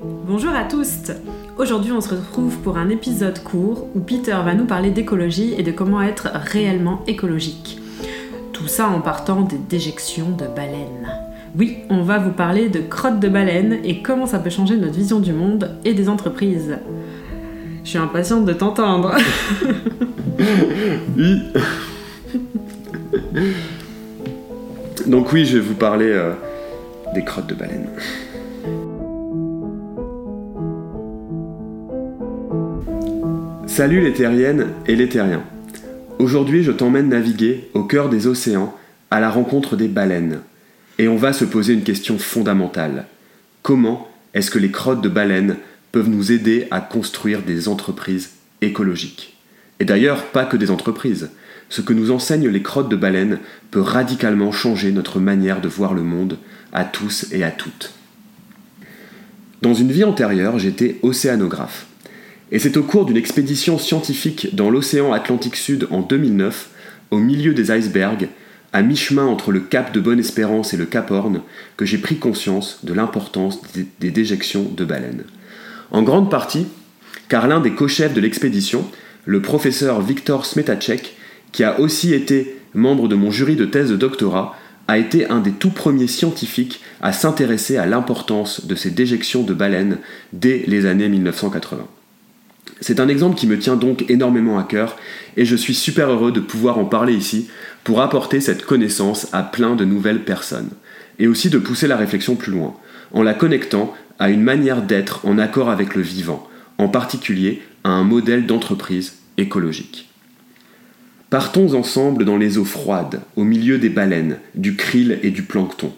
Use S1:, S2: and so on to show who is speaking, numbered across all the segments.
S1: Bonjour à tous Aujourd'hui on se retrouve pour un épisode court où Peter va nous parler d'écologie et de comment être réellement écologique. Tout ça en partant des déjections de baleines. Oui, on va vous parler de crottes de baleines et comment ça peut changer notre vision du monde et des entreprises. Je suis impatiente de t'entendre.
S2: oui. Donc oui, je vais vous parler euh, des crottes de baleines. Salut les terriennes et les terriens. Aujourd'hui, je t'emmène naviguer au cœur des océans à la rencontre des baleines. Et on va se poser une question fondamentale. Comment est-ce que les crottes de baleines peuvent nous aider à construire des entreprises écologiques? Et d'ailleurs, pas que des entreprises. Ce que nous enseignent les crottes de baleines peut radicalement changer notre manière de voir le monde à tous et à toutes. Dans une vie antérieure, j'étais océanographe. Et c'est au cours d'une expédition scientifique dans l'océan Atlantique Sud en 2009, au milieu des icebergs, à mi-chemin entre le cap de Bonne-Espérance et le cap Horn, que j'ai pris conscience de l'importance des déjections de baleines. En grande partie, car l'un des co-chefs de l'expédition, le professeur Viktor Smetacek, qui a aussi été membre de mon jury de thèse de doctorat, a été un des tout premiers scientifiques à s'intéresser à l'importance de ces déjections de baleines dès les années 1980. C'est un exemple qui me tient donc énormément à cœur et je suis super heureux de pouvoir en parler ici pour apporter cette connaissance à plein de nouvelles personnes et aussi de pousser la réflexion plus loin en la connectant à une manière d'être en accord avec le vivant, en particulier à un modèle d'entreprise écologique. Partons ensemble dans les eaux froides, au milieu des baleines, du krill et du plancton.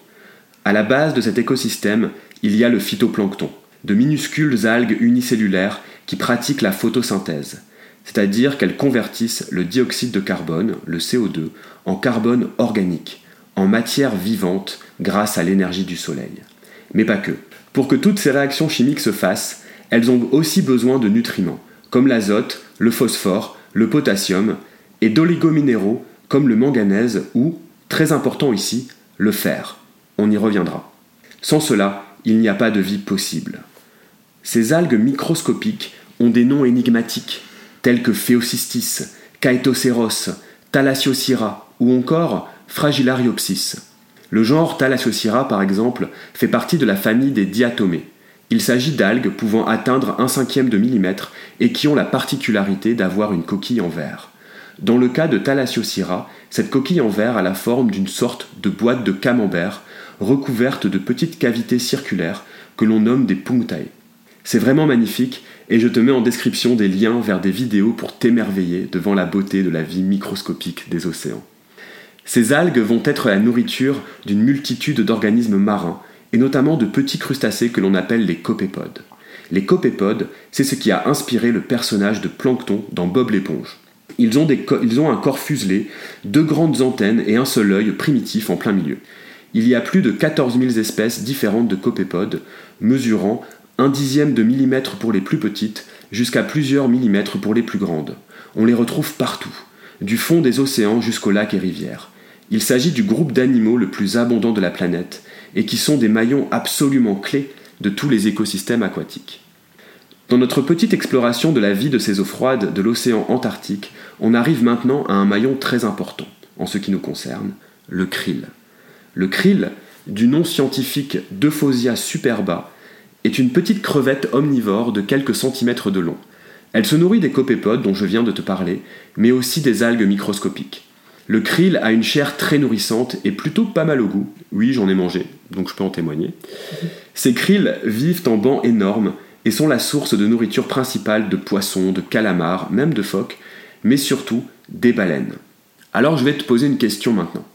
S2: À la base de cet écosystème, il y a le phytoplancton, de minuscules algues unicellulaires qui pratiquent la photosynthèse, c'est-à-dire qu'elles convertissent le dioxyde de carbone, le CO2, en carbone organique, en matière vivante grâce à l'énergie du soleil. Mais pas que. Pour que toutes ces réactions chimiques se fassent, elles ont aussi besoin de nutriments, comme l'azote, le phosphore, le potassium, et d'oligominéraux comme le manganèse ou, très important ici, le fer. On y reviendra. Sans cela, il n'y a pas de vie possible. Ces algues microscopiques ont des noms énigmatiques, tels que Phéocystis, Caetoceros, Thalassiosira ou encore Fragilariopsis. Le genre Thalassiosira, par exemple, fait partie de la famille des diatomées. Il s'agit d'algues pouvant atteindre un cinquième de millimètre et qui ont la particularité d'avoir une coquille en verre. Dans le cas de Thalassiosira, cette coquille en verre a la forme d'une sorte de boîte de camembert recouverte de petites cavités circulaires que l'on nomme des punctae. C'est vraiment magnifique et je te mets en description des liens vers des vidéos pour t'émerveiller devant la beauté de la vie microscopique des océans. Ces algues vont être la nourriture d'une multitude d'organismes marins, et notamment de petits crustacés que l'on appelle les copépodes. Les copépodes, c'est ce qui a inspiré le personnage de Plancton dans Bob l'éponge. Ils ont, ils ont un corps fuselé, deux grandes antennes et un seul œil primitif en plein milieu. Il y a plus de 14 000 espèces différentes de copépodes, mesurant un dixième de millimètre pour les plus petites, jusqu'à plusieurs millimètres pour les plus grandes. On les retrouve partout, du fond des océans jusqu'aux lacs et rivières. Il s'agit du groupe d'animaux le plus abondant de la planète, et qui sont des maillons absolument clés de tous les écosystèmes aquatiques. Dans notre petite exploration de la vie de ces eaux froides de l'océan Antarctique, on arrive maintenant à un maillon très important, en ce qui nous concerne, le krill. Le krill, du nom scientifique Dephosia superba, est une petite crevette omnivore de quelques centimètres de long. Elle se nourrit des copépodes dont je viens de te parler, mais aussi des algues microscopiques. Le krill a une chair très nourrissante et plutôt pas mal au goût. Oui, j'en ai mangé, donc je peux en témoigner. Ces krills vivent en bancs énormes et sont la source de nourriture principale de poissons, de calamars, même de phoques, mais surtout des baleines. Alors je vais te poser une question maintenant.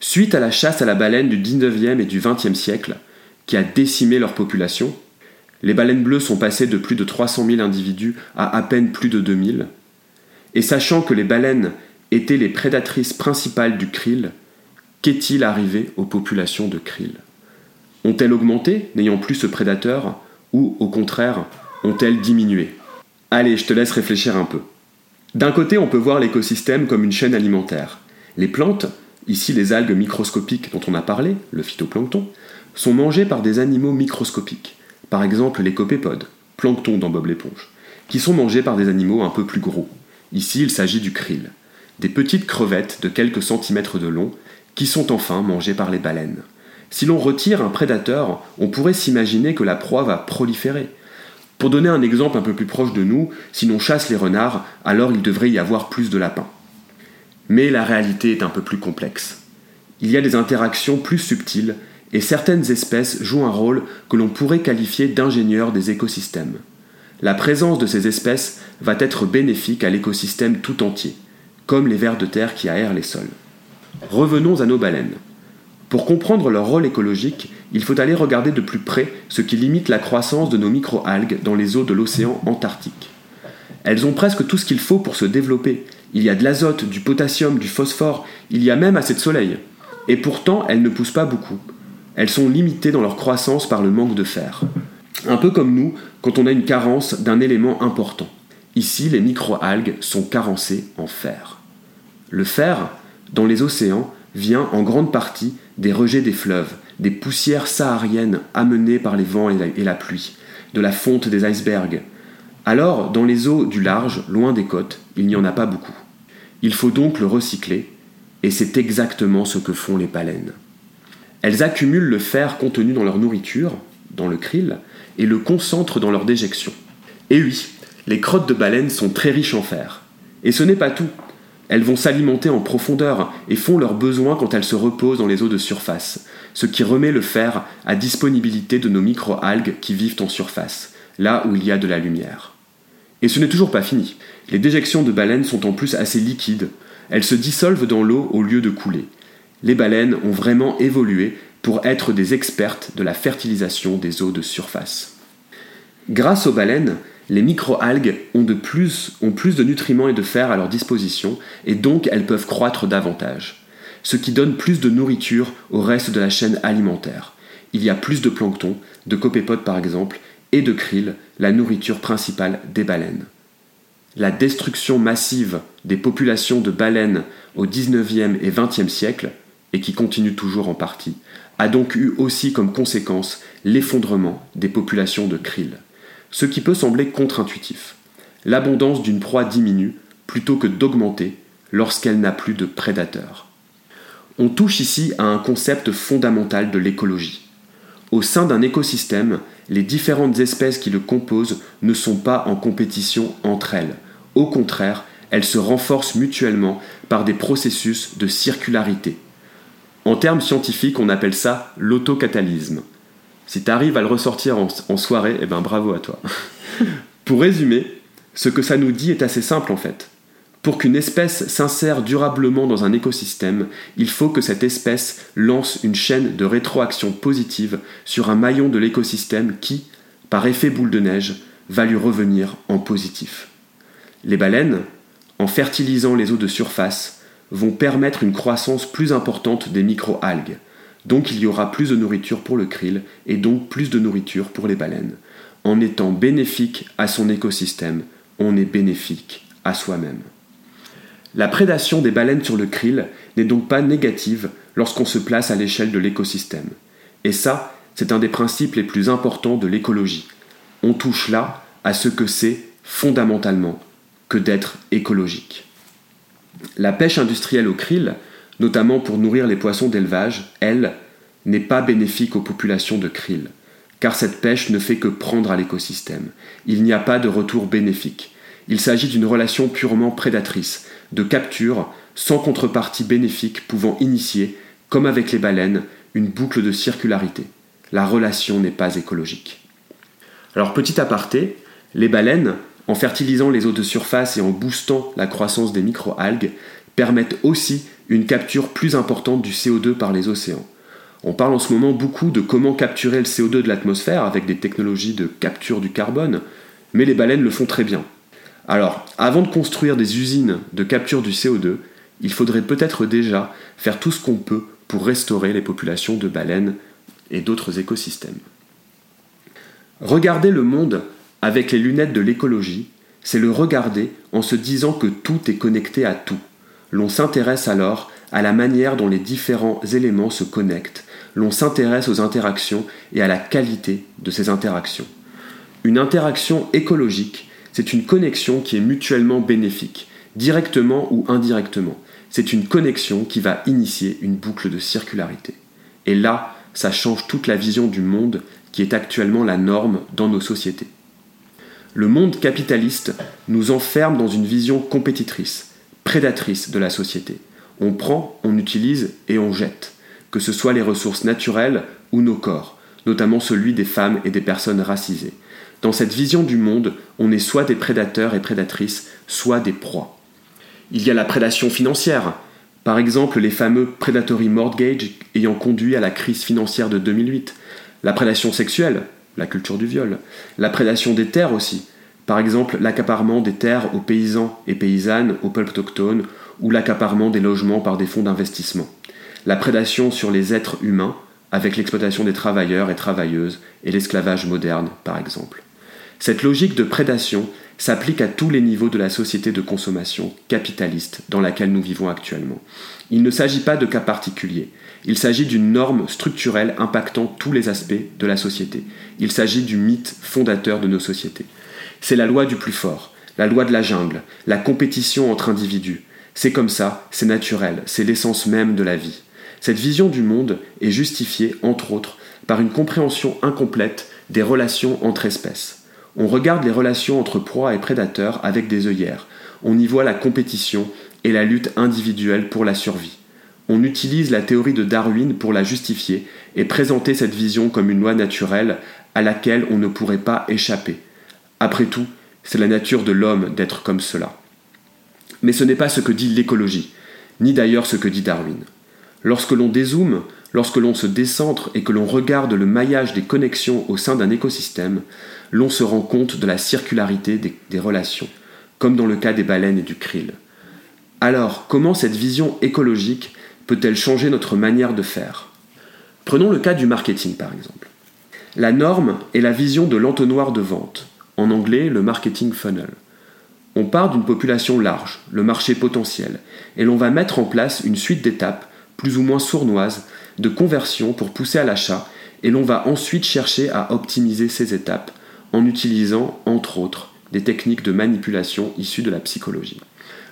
S2: Suite à la chasse à la baleine du 19e et du 20e siècle, qui a décimé leur population. Les baleines bleues sont passées de plus de 300 000 individus à à peine plus de 2000. Et sachant que les baleines étaient les prédatrices principales du krill, qu'est-il arrivé aux populations de krill? Ont-elles augmenté, n'ayant plus ce prédateur, ou au contraire, ont-elles diminué? Allez, je te laisse réfléchir un peu. D'un côté, on peut voir l'écosystème comme une chaîne alimentaire. Les plantes, ici les algues microscopiques dont on a parlé, le phytoplancton, sont mangés par des animaux microscopiques. par exemple les copépodes, plancton dans Bob l'éponge, qui sont mangés par des animaux un peu plus gros. Ici, il s'agit du krill, des petites crevettes de quelques centimètres de long, qui sont enfin mangées par les baleines. Si l'on retire un prédateur, on pourrait s'imaginer que la proie va proliférer. Pour donner un exemple un peu plus proche de nous, si l'on chasse les renards, alors il devrait y avoir plus de lapins. Mais la réalité est un peu plus complexe. Il y a des interactions plus subtiles et certaines espèces jouent un rôle que l'on pourrait qualifier d'ingénieurs des écosystèmes. La présence de ces espèces va être bénéfique à l'écosystème tout entier, comme les vers de terre qui aèrent les sols. Revenons à nos baleines. Pour comprendre leur rôle écologique, il faut aller regarder de plus près ce qui limite la croissance de nos microalgues dans les eaux de l'océan Antarctique. Elles ont presque tout ce qu'il faut pour se développer. Il y a de l'azote, du potassium, du phosphore, il y a même assez de soleil. Et pourtant, elles ne poussent pas beaucoup. Elles sont limitées dans leur croissance par le manque de fer. Un peu comme nous quand on a une carence d'un élément important. Ici, les microalgues sont carencées en fer. Le fer, dans les océans, vient en grande partie des rejets des fleuves, des poussières sahariennes amenées par les vents et la, pluie, de la fonte des icebergs. Alors, dans les eaux du large, loin des côtes, il n'y en a pas beaucoup. Il faut donc le recycler, et c'est exactement ce que font les baleines. Elles accumulent le fer contenu dans leur nourriture, dans le krill, et le concentrent dans leur déjection. Et oui, les crottes de baleines sont très riches en fer. Et ce n'est pas tout. Elles vont s'alimenter en profondeur et font leurs besoins quand elles se reposent dans les eaux de surface, ce qui remet le fer à disponibilité de nos micro-algues qui vivent en surface, là où il y a de la lumière. Et ce n'est toujours pas fini. Les déjections de baleines sont en plus assez liquides. Elles se dissolvent dans l'eau au lieu de couler. Les baleines ont vraiment évolué pour être des expertes de la fertilisation des eaux de surface. Grâce aux baleines, les microalgues ont, plus, ont plus de nutriments et de fer à leur disposition et donc elles peuvent croître davantage, ce qui donne plus de nourriture au reste de la chaîne alimentaire. Il y a plus de plancton, de copépodes par exemple, et de krill, la nourriture principale des baleines. La destruction massive des populations de baleines au 19e et 20e siècle, et qui continue toujours en partie, a donc eu aussi comme conséquence l'effondrement des populations de krill ce qui peut sembler contre-intuitif. L'abondance d'une proie diminue plutôt que d'augmenter lorsqu'elle n'a plus de prédateurs. On touche ici à un concept fondamental de l'écologie. Au sein d'un écosystème, les différentes espèces qui le composent ne sont pas en compétition entre elles. Au contraire, elles se renforcent mutuellement par des processus de circularité. En termes scientifiques, on appelle ça l'autocatalysme. Si tu arrives à le ressortir en, soirée, eh ben bravo à toi. Pour résumer, ce que ça nous dit est assez simple en fait. Pour qu'une espèce s'insère durablement dans un écosystème, il faut que cette espèce lance une chaîne de rétroaction positive sur un maillon de l'écosystème qui, par effet boule de neige, va lui revenir en positif. Les baleines, en fertilisant les eaux de surface, vont permettre une croissance plus importante des micro-algues, donc il y aura plus de nourriture pour le krill et donc plus de nourriture pour les baleines. En étant bénéfique à son écosystème, on est bénéfique à soi-même. La prédation des baleines sur le krill n'est donc pas négative lorsqu'on se place à l'échelle de l'écosystème. Et ça, c'est un des principes les plus importants de l'écologie. On touche là à ce que c'est fondamentalement que d'être écologique. La pêche industrielle au krill notamment pour nourrir les poissons d'élevage, elle, n'est pas bénéfique aux populations de krill, car cette pêche ne fait que prendre à l'écosystème. Il n'y a pas de retour bénéfique. Il s'agit d'une relation purement prédatrice, de capture, sans contrepartie bénéfique pouvant initier, comme avec les baleines, une boucle de circularité. La relation n'est pas écologique. Alors petit aparté, les baleines, en fertilisant les eaux de surface et en boostant la croissance des microalgues, permettent aussi une capture plus importante du CO2 par les océans. On parle en ce moment beaucoup de comment capturer le CO2 de l'atmosphère avec des technologies de capture du carbone, mais les baleines le font très bien. Alors, avant de construire des usines de capture du CO2, il faudrait peut-être déjà faire tout ce qu'on peut pour restaurer les populations de baleines et d'autres écosystèmes. Regarder le monde avec les lunettes de l'écologie, c'est le regarder en se disant que tout est connecté à tout L'on s'intéresse alors à la manière dont les différents éléments se connectent, l'on s'intéresse aux interactions et à la qualité de ces interactions. Une interaction écologique, c'est une connexion qui est mutuellement bénéfique, directement ou indirectement. C'est une connexion qui va initier une boucle de circularité. Et là, ça change toute la vision du monde qui est actuellement la norme dans nos sociétés. Le monde capitaliste nous enferme dans une vision compétitrice, prédatrice de la société. On prend, on utilise et on jette, que ce soit les ressources naturelles ou nos corps, notamment celui des femmes et des personnes racisées. Dans cette vision du monde, on est soit des prédateurs et prédatrices, soit des proies. Il y a la prédation financière, par exemple les fameux predatory mortgage ayant conduit à la crise financière de 2008, la prédation sexuelle, la culture du viol, la prédation des terres aussi, par exemple l'accaparement des terres aux paysans et paysannes, aux peuples autochtones, ou l'accaparement des logements par des fonds d'investissement, la prédation sur les êtres humains, avec l'exploitation des travailleurs et travailleuses et l'esclavage moderne par exemple. Cette logique de prédation s'applique à tous les niveaux de la société de consommation capitaliste dans laquelle nous vivons actuellement. Il ne s'agit pas de cas particuliers, il s'agit d'une norme structurelle impactant tous les aspects de la société. Il s'agit du mythe fondateur de nos sociétés. C'est la loi du plus fort, la loi de la jungle, la compétition entre individus. C'est comme ça, c'est naturel, c'est l'essence même de la vie. Cette vision du monde est justifiée, entre autres, par une compréhension incomplète des relations entre espèces. On regarde les relations entre proies et prédateurs avec des œillères. On y voit la compétition et la lutte individuelle pour la survie. On utilise la théorie de Darwin pour la justifier et présenter cette vision comme une loi naturelle à laquelle on ne pourrait pas échapper. Après tout, c'est la nature de l'homme d'être comme cela. Mais ce n'est pas ce que dit l'écologie, ni d'ailleurs ce que dit Darwin. Lorsque l'on dézoome, lorsque l'on se décentre et que l'on regarde le maillage des connexions au sein d'un écosystème, l'on se rend compte de la circularité des, relations, comme dans le cas des baleines et du krill. Alors, comment cette vision écologique peut-elle changer notre manière de faire? Prenons le cas du marketing par exemple. La norme est la vision de l'entonnoir de vente, en anglais le marketing funnel. On part d'une population large, le marché potentiel, et l'on va mettre en place une suite d'étapes, plus ou moins sournoises, de conversion pour pousser à l'achat, et l'on va ensuite chercher à optimiser ces étapes en utilisant, entre autres, des techniques de manipulation issues de la psychologie.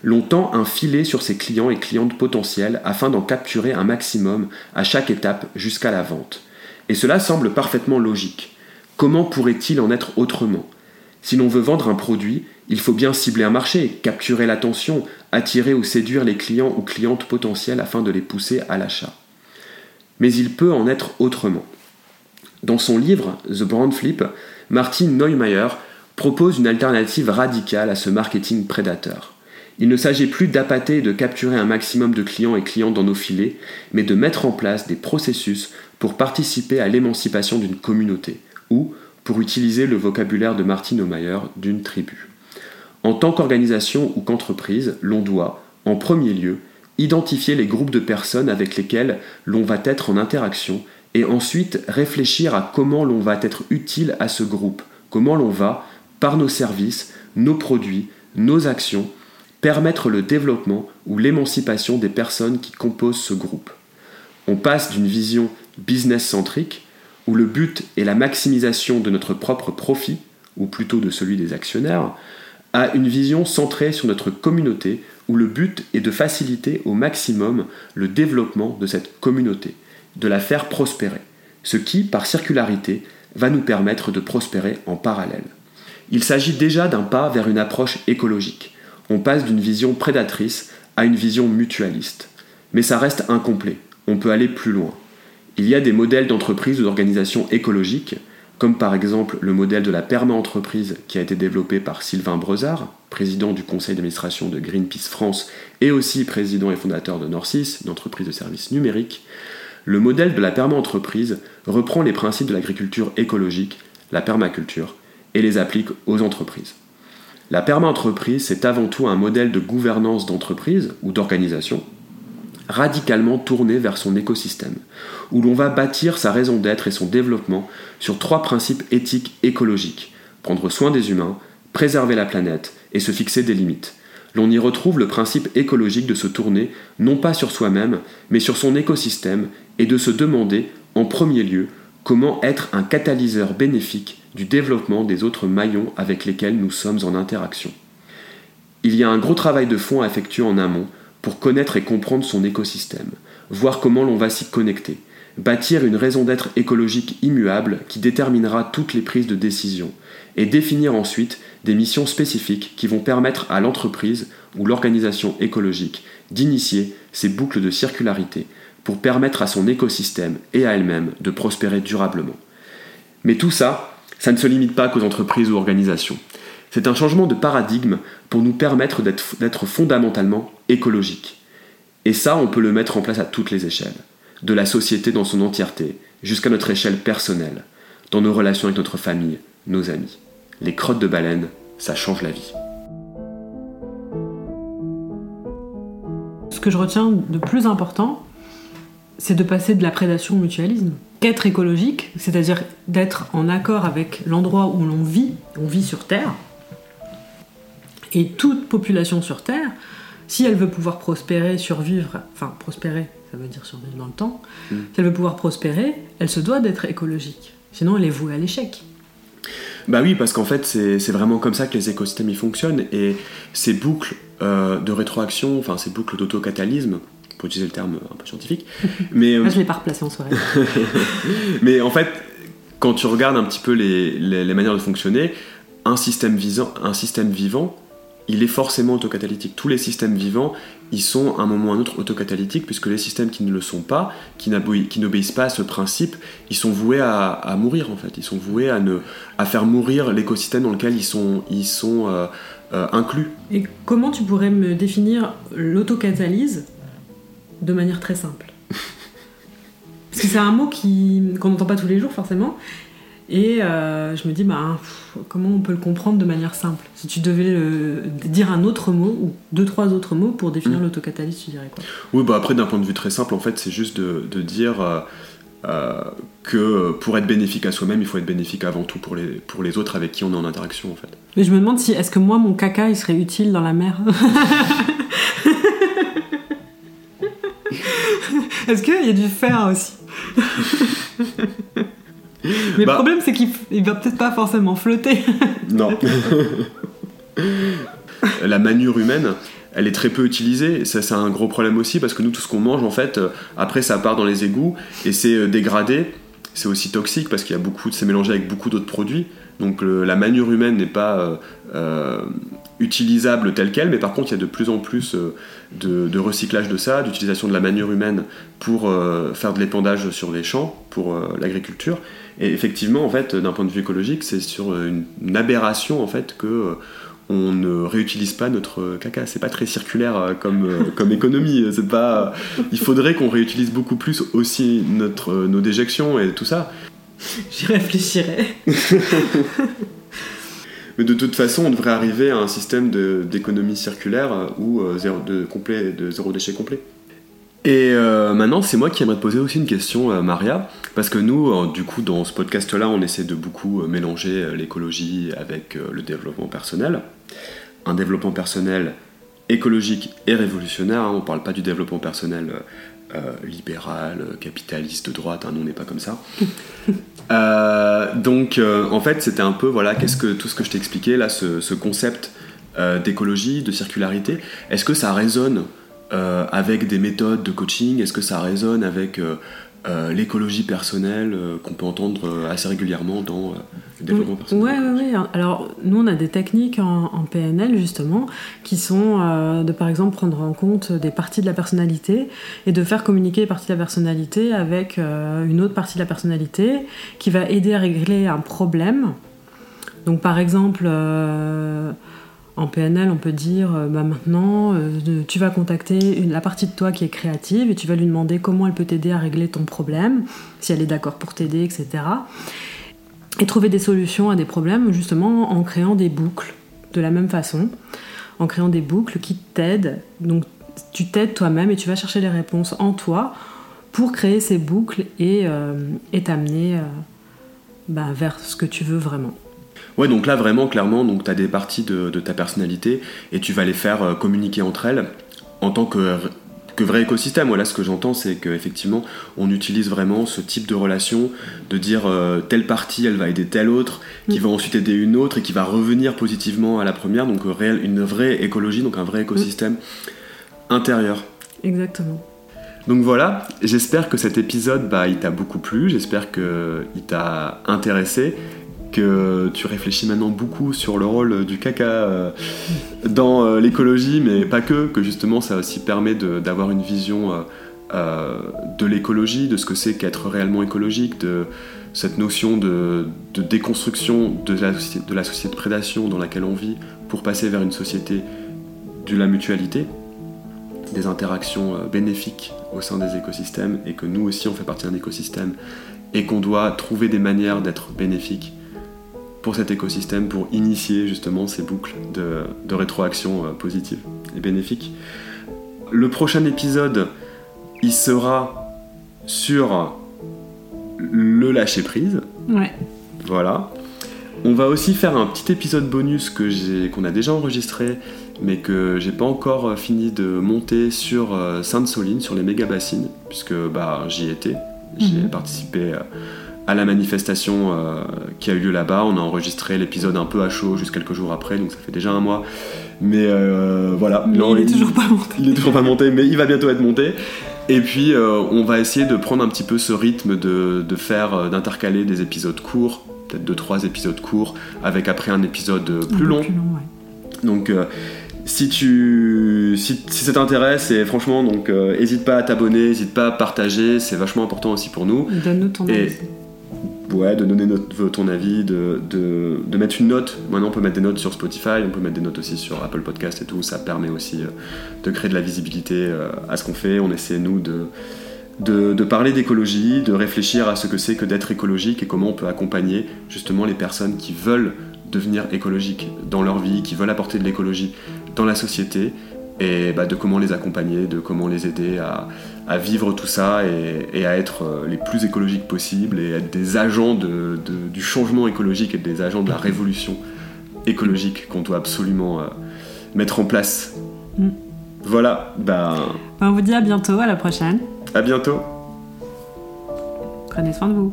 S2: L'on tend un filet sur ses clients et clientes potentiels afin d'en capturer un maximum à chaque étape jusqu'à la vente. Et cela semble parfaitement logique. Comment pourrait-il en être autrement? Si l'on veut vendre un produit, il faut bien cibler un marché, capturer l'attention, attirer ou séduire les clients ou clientes potentiels afin de les pousser à l'achat. Mais il peut en être autrement. Dans son livre The Brand Flip, Martin Neumeier propose une alternative radicale à ce marketing prédateur. Il ne s'agit plus d'appâter et de capturer un maximum de clients et clientes dans nos filets, mais de mettre en place des processus pour participer à l'émancipation d'une communauté, ou, pour utiliser le vocabulaire de Martin Neumeier, d'une tribu. En tant qu'organisation ou qu'entreprise, l'on doit, en premier lieu, identifier les groupes de personnes avec lesquels l'on va être en interaction et ensuite réfléchir à comment l'on va être utile à ce groupe, comment l'on va, par nos services, nos produits, nos actions, permettre le développement ou l'émancipation des personnes qui composent ce groupe. On passe d'une vision business-centrique, où le but est la maximisation de notre propre profit, ou plutôt de celui des actionnaires, à une vision centrée sur notre communauté, où le but est de faciliter au maximum le développement de cette communauté de la faire prospérer, ce qui, par circularité, va nous permettre de prospérer en parallèle. Il s'agit déjà d'un pas vers une approche écologique. On passe d'une vision prédatrice à une vision mutualiste. Mais ça reste incomplet, on peut aller plus loin. Il y a des modèles d'entreprise ou d'organisation écologiques, comme par exemple le modèle de la perma-entreprise qui a été développé par Sylvain Brezard, président du conseil d'administration de Greenpeace France et aussi président et fondateur de Norcis, une entreprise de services numériques, le modèle de la perma-entreprise reprend les principes de l'agriculture écologique, la permaculture, et les applique aux entreprises. La perma-entreprise, c'est avant tout un modèle de gouvernance d'entreprise ou d'organisation radicalement tourné vers son écosystème, où l'on va bâtir sa raison d'être et son développement sur trois principes éthiques écologiques prendre soin des humains, préserver la planète et se fixer des limites. l'on y retrouve le principe écologique de se tourner non pas sur soi-même, mais sur son écosystème et de se demander, en premier lieu, comment être un catalyseur bénéfique du développement des autres maillons avec lesquels nous sommes en interaction. Il y a un gros travail de fond à effectuer en amont pour connaître et comprendre son écosystème, voir comment l'on va s'y connecter, bâtir une raison d'être écologique immuable qui déterminera toutes les prises de décision, et définir ensuite des missions spécifiques qui vont permettre à l'entreprise ou l'organisation écologique d'initier ces boucles de circularité pour permettre à son écosystème et à elle-même de prospérer durablement. Mais tout ça, ça ne se limite pas qu'aux entreprises ou organisations. C'est un changement de paradigme pour nous permettre d'être fondamentalement écologiques. Et ça, on peut le mettre en place à toutes les échelles, de la société dans son entièreté, jusqu'à notre échelle personnelle, dans nos relations avec notre famille, nos amis. Les crottes de baleine, ça change la vie.
S1: Ce que je retiens de plus important, c'est de passer de la prédation au mutualisme. Qu'être écologique, c'est-à-dire d'être en accord avec l'endroit où l'on vit, on vit sur Terre, et toute population sur Terre, si elle veut pouvoir prospérer, survivre, enfin prospérer, ça veut dire survivre dans le temps, mm. si elle veut pouvoir prospérer, elle se doit d'être écologique. Sinon, elle est vouée à l'échec.
S2: Bah oui, parce qu'en fait, c'est vraiment comme ça que les écosystèmes ils fonctionnent. Et ces boucles euh, de rétroaction, enfin ces boucles d'autocatalysme, pour utiliser le terme un peu scientifique.
S1: Mais, ah, je l'ai pas replacé en soirée.
S2: mais en fait, quand tu regardes un petit peu les, les, manières de fonctionner, un système, visant, un système vivant, il est forcément autocatalytique. Tous les systèmes vivants, ils sont à un moment ou à un autre autocatalytiques, puisque les systèmes qui ne le sont pas, qui n'obéissent pas à ce principe, ils sont voués à, mourir en fait. Ils sont voués à, ne, à faire mourir l'écosystème dans lequel ils sont, ils sont euh, euh, inclus.
S1: Et comment tu pourrais me définir l'autocatalyse de manière très simple. Parce que c'est un mot qu'on n'entend pas tous les jours forcément, et euh, je me dis, bah, comment on peut le comprendre de manière simple? Si tu devais dire un autre mot, ou deux, trois autres mots pour définir mmh. l'autocatalyse, tu dirais quoi?
S2: Oui, bah après, d'un point de vue très simple, en fait, c'est juste de, dire euh, euh, que pour être bénéfique à soi-même, il faut être bénéfique avant tout pour les, pour les autres avec qui on est en interaction, en fait.
S1: Mais je me demande si, est-ce que moi, mon caca, il serait utile dans la mer? Est-ce qu'il y a du fer aussi mais le bah. problème, c'est qu'il va peut-être pas forcément flotter.
S2: non. la manure humaine, elle est très peu utilisée. Ça, c'est un gros problème aussi parce que nous, tout ce qu'on mange, en fait, euh, après, ça part dans les égouts et c'est euh, dégradé. C'est aussi toxique parce qu'il y a beaucoup, c'est mélangé avec beaucoup d'autres produits. Donc la manure humaine n'est pas euh, utilisable telle qu'elle, mais par contre, il y a de plus en plus de, de, recyclage de ça, d'utilisation de la manure humaine pour faire de l'épandage sur les champs, pour l'agriculture. Et effectivement, en fait, d'un point de vue écologique, c'est sur une, aberration en fait que euh, on ne réutilise pas notre caca. C'est pas très circulaire euh, comme, euh, comme économie. C'est pas. Il faudrait qu'on réutilise beaucoup plus aussi notre, nos déjections et tout ça.
S1: J'y réfléchirai.
S2: Mais de toute façon, on devrait arriver à un système d'économie circulaire ou de, complet, de zéro déchet complet. Et euh, maintenant, c'est moi qui aimerais te poser aussi une question, euh, Maria, parce que nous, euh, du coup, dans ce podcast-là, on essaie de beaucoup mélanger l'écologie avec le développement personnel. Un développement personnel écologique et révolutionnaire, hein, on ne parle pas du développement personnel libéral, capitaliste, de droite, hein, nous on n'est pas comme ça. donc, en fait, c'était un peu, voilà, qu'est-ce que tout ce que je t'ai expliqué là, ce, ce concept d'écologie, de circularité, est-ce que ça résonne euh, avec des méthodes de coaching Est-ce que ça résonne avec euh, euh, l'écologie personnelle qu'on peut entendre assez régulièrement dans le développement personnel
S1: Oui, oui, oui. Alors, nous, on a des techniques en, PNL, justement, qui sont de, par exemple, prendre en compte des parties de la personnalité et de faire communiquer les parties de la personnalité avec une autre partie de la personnalité qui va aider à régler un problème. Donc, par exemple en PNL, on peut dire euh, bah maintenant, euh, tu vas contacter la partie de toi qui est créative et tu vas lui demander comment elle peut t'aider à régler ton problème, si elle est d'accord pour t'aider, etc. Et trouver des solutions à des problèmes justement en créant des boucles de la même façon, en créant des boucles qui t'aident. Donc tu t'aides toi-même et tu vas chercher les réponses en toi pour créer ces boucles et euh, t'amener bah, vers ce que tu veux vraiment.
S2: Ouais, donc là vraiment, clairement, donc tu as des parties de, de ta personnalité et tu vas les faire euh, communiquer entre elles en tant que, que vrai écosystème. Voilà, ce que j'entends, c'est qu'effectivement, on utilise vraiment ce type de relation, de dire euh, telle partie, elle va aider telle autre, qui
S1: Mm.
S2: va ensuite aider une autre et qui va revenir positivement à la première. Donc euh, réel- une vraie écologie, donc un vrai écosystème intérieur.
S1: Exactement.
S2: Donc voilà, j'espère que cet épisode, bah, il t'a beaucoup plu, j'espère qu'il t'a intéressé, que tu réfléchis maintenant beaucoup sur le rôle du caca euh, dans euh, l'écologie, mais pas que, que justement ça aussi permet d'avoir une vision euh, de l'écologie, de ce que c'est qu'être réellement écologique, de cette notion de, déconstruction de la, de la société de prédation dans laquelle on vit pour passer vers une société de la mutualité des interactions bénéfiques au sein des écosystèmes et que nous aussi on fait partie d'un écosystème et qu'on doit trouver des manières d'être bénéfiques pour cet écosystème pour initier justement ces boucles de, de rétroaction euh, positive et bénéfique. Le prochain épisode, il sera sur le lâcher prise.
S1: Ouais.
S2: Voilà. On va aussi faire un petit épisode bonus que j'ai, qu'on a déjà enregistré, mais que j'ai pas encore euh, fini de monter sur euh, Sainte-Soline, sur les méga bassines, puisque bah, j'y étais. J'ai
S1: Mhm.
S2: participé à la manifestation euh, qui a eu lieu là-bas. On a enregistré l'épisode un peu à chaud, juste quelques jours après, donc ça fait déjà un mois. Mais euh, voilà.
S1: Mais
S2: Non,
S1: il est toujours pas monté.
S2: il est toujours pas monté, mais il va bientôt être monté. Et puis, euh, on va essayer de prendre un petit peu ce rythme de, de faire, d'intercaler des épisodes courts, peut-être deux, trois épisodes courts, avec après un épisode
S1: Un
S2: plus
S1: peu
S2: long.
S1: Plus long, ouais.
S2: Donc, si tu, si, si ça t'intéresse, et franchement, donc, euh, hésite pas à t'abonner, hésite pas à partager, c'est vachement important aussi pour nous.
S1: Donne-nous ton avis.
S2: Ouais, de donner ton avis, de, de, de mettre une note. Maintenant, on peut mettre des notes sur Spotify, on peut mettre des notes aussi sur Apple Podcast et tout. Ça permet aussi euh, de créer de la visibilité euh, à ce qu'on fait. On essaie, nous, de, de, de parler d'écologie, de réfléchir à ce que c'est que d'être écologique et comment on peut accompagner justement les personnes qui veulent devenir écologiques dans leur vie, qui veulent apporter de l'écologie dans la société et bah, de comment les accompagner, de comment les aider à, à vivre tout ça et, et à être euh, les plus écologiques possibles et être des agents de- de- du changement écologique et des agents de la révolution écologique qu'on doit absolument euh, mettre en place.
S1: Mm.
S2: Voilà, ben
S1: On vous dit à bientôt, à la prochaine.
S2: à bientôt.
S1: Prenez soin de vous.